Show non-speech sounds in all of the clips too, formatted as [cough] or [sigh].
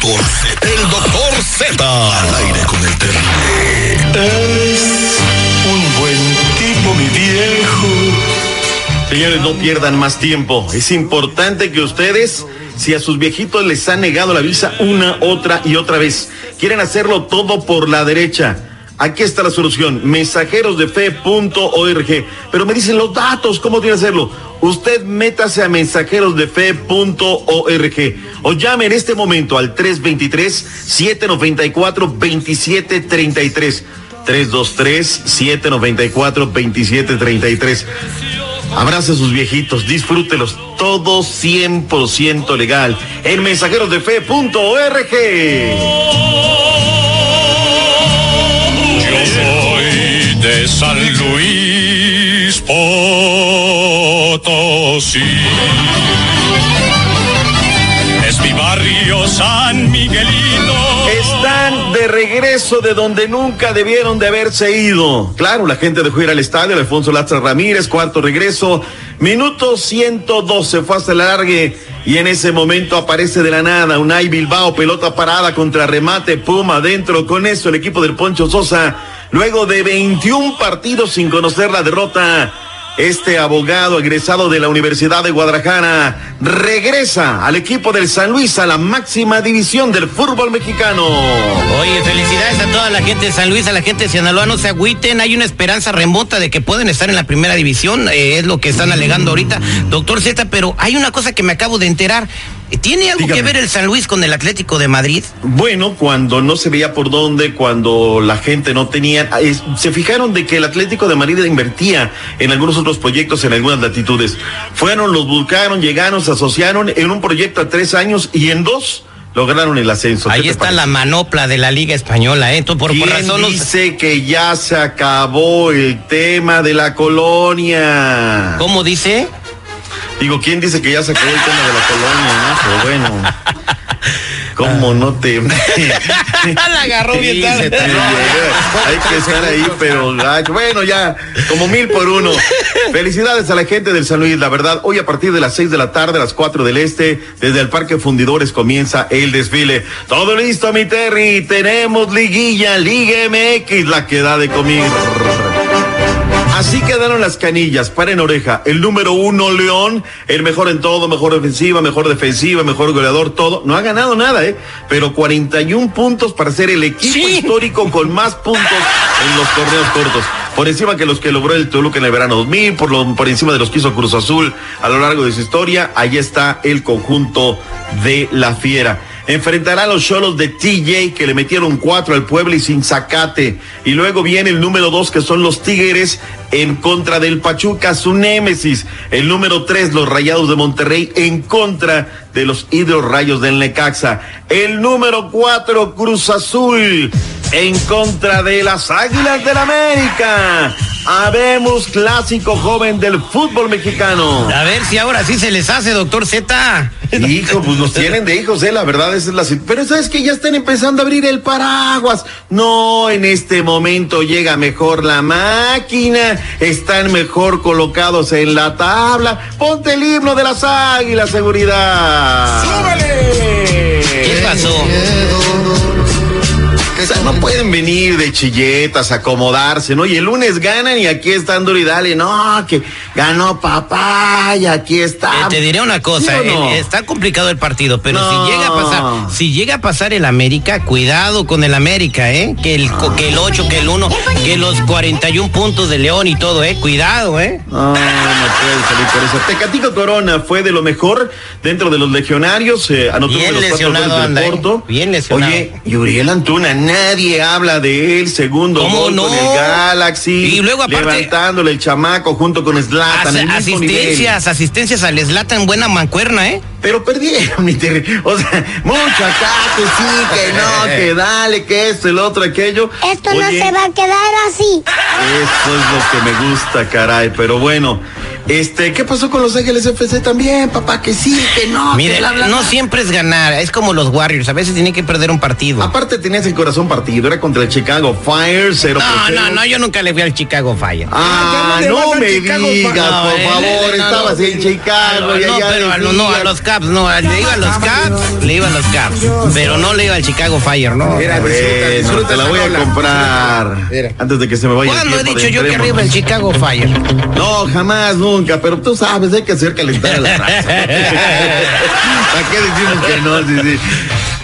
doctor Z. El doctor Z. Al aire con el terrible. Es un buen tipo, mi viejo. Señores, no pierdan más tiempo. Es importante que ustedes, si a sus viejitos les han negado la visa una, otra y otra vez, quieren hacerlo todo por la derecha. Aquí está la solución, mensajerosdefe.org. Pero me dicen los datos, ¿cómo tiene que hacerlo? Usted métase a mensajerosdefe.org o llame en este momento al 323-794-2733. 323-794-2733. Abrace a sus viejitos, disfrútelos, todo 100% legal en mensajerosdefe.org. de San Luis Potosí. Es mi barrio San Miguelito. Están de regreso de donde nunca debieron de haberse ido. Claro, la gente dejó ir al estadio, Alfonso Lastra Ramírez, cuarto regreso, minuto 112, fue hasta el largue y en ese momento aparece de la nada Unai Bilbao, pelota parada contra remate, Puma adentro, con eso el equipo del Poncho Sosa, luego de 21 partidos sin conocer la derrota, este abogado egresado de la Universidad de Guadalajara regresa al equipo del San Luis a la máxima división del fútbol mexicano. Oye, felicidades a toda la gente de San Luis, a la gente de Sinaloa, no se agüiten, hay una esperanza remota de que pueden estar en la primera división, eh, es lo que están alegando ahorita, doctor Z, pero hay una cosa que me acabo de enterar, ¿tiene algo Dígame. que ver el San Luis con el Atlético de Madrid? Bueno, cuando no se veía por dónde, cuando la gente no tenía, es- se fijaron de que el Atlético de Madrid invertía en algunos otros proyectos en algunas latitudes. Fueron, los buscaron, llegaron, se asociaron en un proyecto a tres años y en dos lograron el ascenso. ¿Qué Ahí está parece? la manopla de la Liga Española, ¿eh? Entonces, por, por ¿Quién los- dice que ya se acabó el tema de la colonia? ¿Cómo dice? Digo, ¿quién dice que ya se acabó el tema de la colonia? no? Pero bueno. ¿Cómo no te.? [laughs] la agarró bien Sí, tarde. Hay que estar ahí, pero bueno, ya, como mil por uno. Felicidades a la gente del San Luis, la verdad. Hoy a partir de las seis de la tarde, a las cuatro del este, desde el Parque Fundidores comienza el desfile. Todo listo, mi Terry. Tenemos liguilla, Liga MX, la que da de comer. Así quedaron las canillas, paren oreja. El número uno, León, el mejor en todo, mejor ofensiva, mejor defensiva, mejor goleador, todo. No ha ganado nada, ¿eh? Pero 41 puntos para ser el equipo Sí. histórico con más puntos en los torneos cortos. Por encima que los que logró el Toluca en el verano 2000, por, lo, por encima de los que hizo Cruz Azul a lo largo de su historia, ahí está el conjunto de la Fiera. Enfrentará a los Cholos de TJ que le metieron cuatro al pueblo y sin sacate. Y luego viene el número dos que son los Tigres en contra del Pachuca, su némesis. El número tres, los Rayados de Monterrey en contra de los Hidrorrayos del Necaxa. El número cuatro, Cruz Azul en contra de las Águilas del América. Habemos clásico joven del fútbol mexicano. A ver si ahora sí se les hace, doctor Z. Hijo, pues los tienen de hijos, eh, la verdad esa es la Pero sabes que ya están empezando a abrir el paraguas. No, en este momento llega mejor la máquina, están mejor colocados en la tabla. Ponte el himno de las águilas, seguridad. ¡Súbele! ¿Qué pasó? O sea, no pueden venir de chilletas, acomodarse, ¿no? Y el lunes ganan y aquí están duro y dale, no, que ganó papá y aquí está. Eh, te diré una cosa, ¿Sí o no? eh, está complicado el partido, pero No. si llega a pasar, si llega a pasar el América, cuidado con el América, eh, que el co- que el 8, que el 1, que los 41 puntos de León y todo, eh, cuidado, eh. No, no puede salir por eso. Tecatico Corona fue de lo mejor dentro de los legionarios. Eh, anotó Bien de los lesionado anda, ¿eh? Bien lesionado. Oye, y Uriel Antuna, nadie habla de él. Segundo ¿Cómo gol no? con el Galaxy. Y luego, aparte- levantándole el chamaco junto con mismo nivel. asistencias, asistencias al Slatan, buena mancuerna, ¿eh? Pero perdieron, [laughs] mi Terry. O sea, mucho acá, que sí, que no, que [laughs] dale, que esto, el otro, aquello. Esto no se va a quedar así. Eso es lo que me gusta, caray. Pero bueno, este, ¿qué pasó con los Ángeles FC también, papá? Que sí, que no. Mire, que bla, bla, no siempre es ganar, es como los Warriors, a veces tienen que perder un partido. Aparte tenías el corazón partido, era contra el Chicago Fire, 0 No, no, no, yo nunca le fui al Chicago Fire. Ah, Ya no no me Chicago digas. No, por favor, no, no, estabas no, en Chicago no, allá pero a, no, a los Caps, no, le iba a los Caps, le iba a los Caps, pero no le iba al Chicago Fire, ¿no. Mira, disfruta, te la voy a comprar Mira. antes de que se me vaya ¿Cuándo he dicho yo que arriba el Chicago Fire? No, jamás, nunca, pero tú sabes, hay que hacer calentar a la raza. [laughs] ¿Para qué decimos que no? Sí, sí.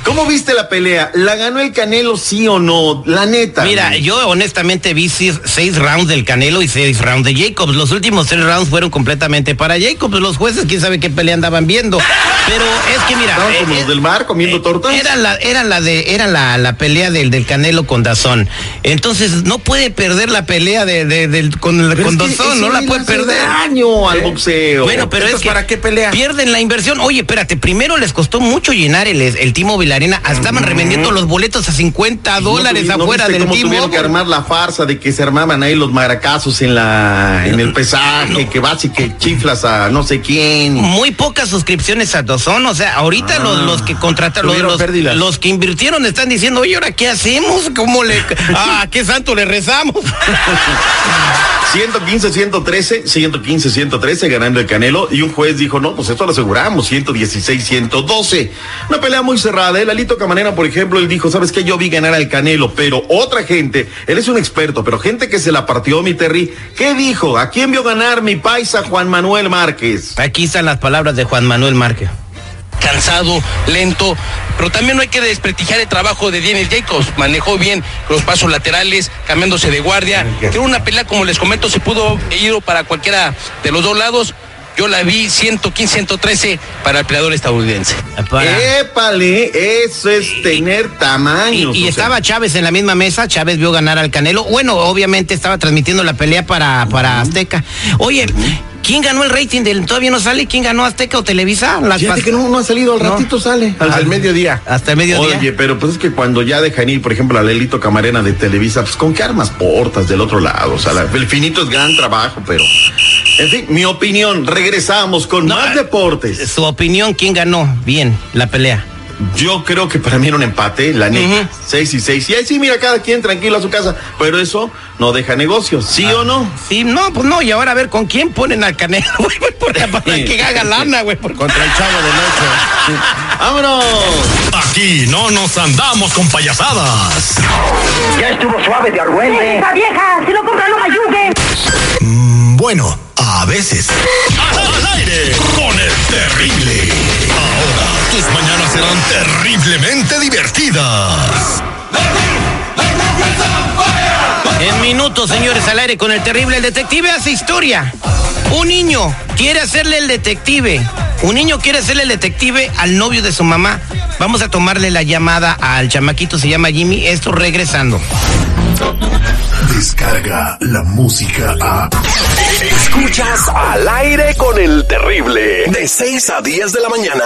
¿Cómo viste la pelea? ¿La ganó el Canelo, sí o no? La neta. Mira, yo honestamente vi seis, seis rounds del Canelo y seis rounds de Jacobs. Los últimos tres rounds fueron completamente para Jacobs. Los jueces, quién sabe qué pelea andaban viendo. Pero es que mira. Estaban eh, como eh, los del bar comiendo tortas. Era la, era la de, era la, la pelea del, del Canelo con Dazón. Entonces no puede perder la pelea de, de- del, con, con Dazón, no la puede perder. daño al boxeo. Bueno, pero es que ¿para qué pelea? Pierden la inversión. Oye, espérate, primero les costó mucho llenar el, el Arena. Estaban revendiendo los boletos a 50 dólares ¿No tuvi- no afuera viste del cómo tuvieron que armar la farsa de que se armaban ahí los maracazos en la en el pesaje, que vas y que chiflas a no sé quién. Muy pocas suscripciones a Dazón, o sea, ahorita los, los que contrataron, los, los, que invirtieron están diciendo, oye, ¿ahora qué hacemos? ¿Cómo le, [laughs] ah, qué santo le rezamos? 115, 113, 115, 113 ganando el Canelo y un juez dijo, no, pues esto lo aseguramos, 116, 112. Una pelea muy cerrada, el Alito Camarena, por ejemplo, él dijo, ¿sabes qué? Yo vi ganar al Canelo, pero otra gente, él es un experto, pero gente que se la partió, mi Terry, ¿qué dijo? ¿A quién vio ganar mi paisa Juan Manuel Márquez? Aquí están las palabras de Juan Manuel Márquez. cansado, lento, pero también no hay que desprestigiar el trabajo de Daniel Jacobs. Manejó bien los pasos laterales, cambiándose de guardia. Creo una pelea, como les comento, se pudo ir para cualquiera de los dos lados. Yo la vi 115-113 para el peleador estadounidense. Para- Épale, eso es tener Y, tamaños. y o sea. estaba Chávez en la misma mesa, Chávez vio ganar al Canelo. Bueno, obviamente estaba transmitiendo la pelea para, para Azteca. Oye, ¿quién ganó el rating del todavía no sale? ¿Quién ganó Azteca o Televisa? Las Fíjate que no, no ha salido, al No. ratito sale. Hasta el mediodía. Hasta el mediodía. Oye, pero pues es que cuando ya dejan ir, por ejemplo, a Lelito Camarena de Televisa, pues con qué armas portas del otro lado. O sea, la- el finito es gran trabajo, pero. En fin, mi opinión, regresamos con No, más deportes. Su opinión, ¿quién ganó? Bien, la pelea. Yo creo que para mí era un empate, la neta. Seis y seis. Y ahí sí, mira, cada quien tranquilo a su casa. Pero eso no deja negocios, ¿sí o no? Sí, no, pues no, y ahora a ver con quién ponen al Canelo, [laughs] güey, para, que haga lana, güey. por- Contra el chavo del ocho. [laughs] ¡Vámonos! Aquí no nos andamos con payasadas. ¡Esta vieja! ¡Si no compra, no me ayude! Mm, bueno, a veces. Al aire con el terrible. Terriblemente divertidas. En minutos, señores, al aire con el terrible. El detective hace historia. Un niño quiere hacerle el detective. Un niño quiere hacerle el detective al novio de su mamá. Vamos a tomarle la llamada al chamaquito, se llama Jimmy. Esto regresando. Descarga la música a. Escuchas al aire con el terrible. De 6 a 10 de la mañana.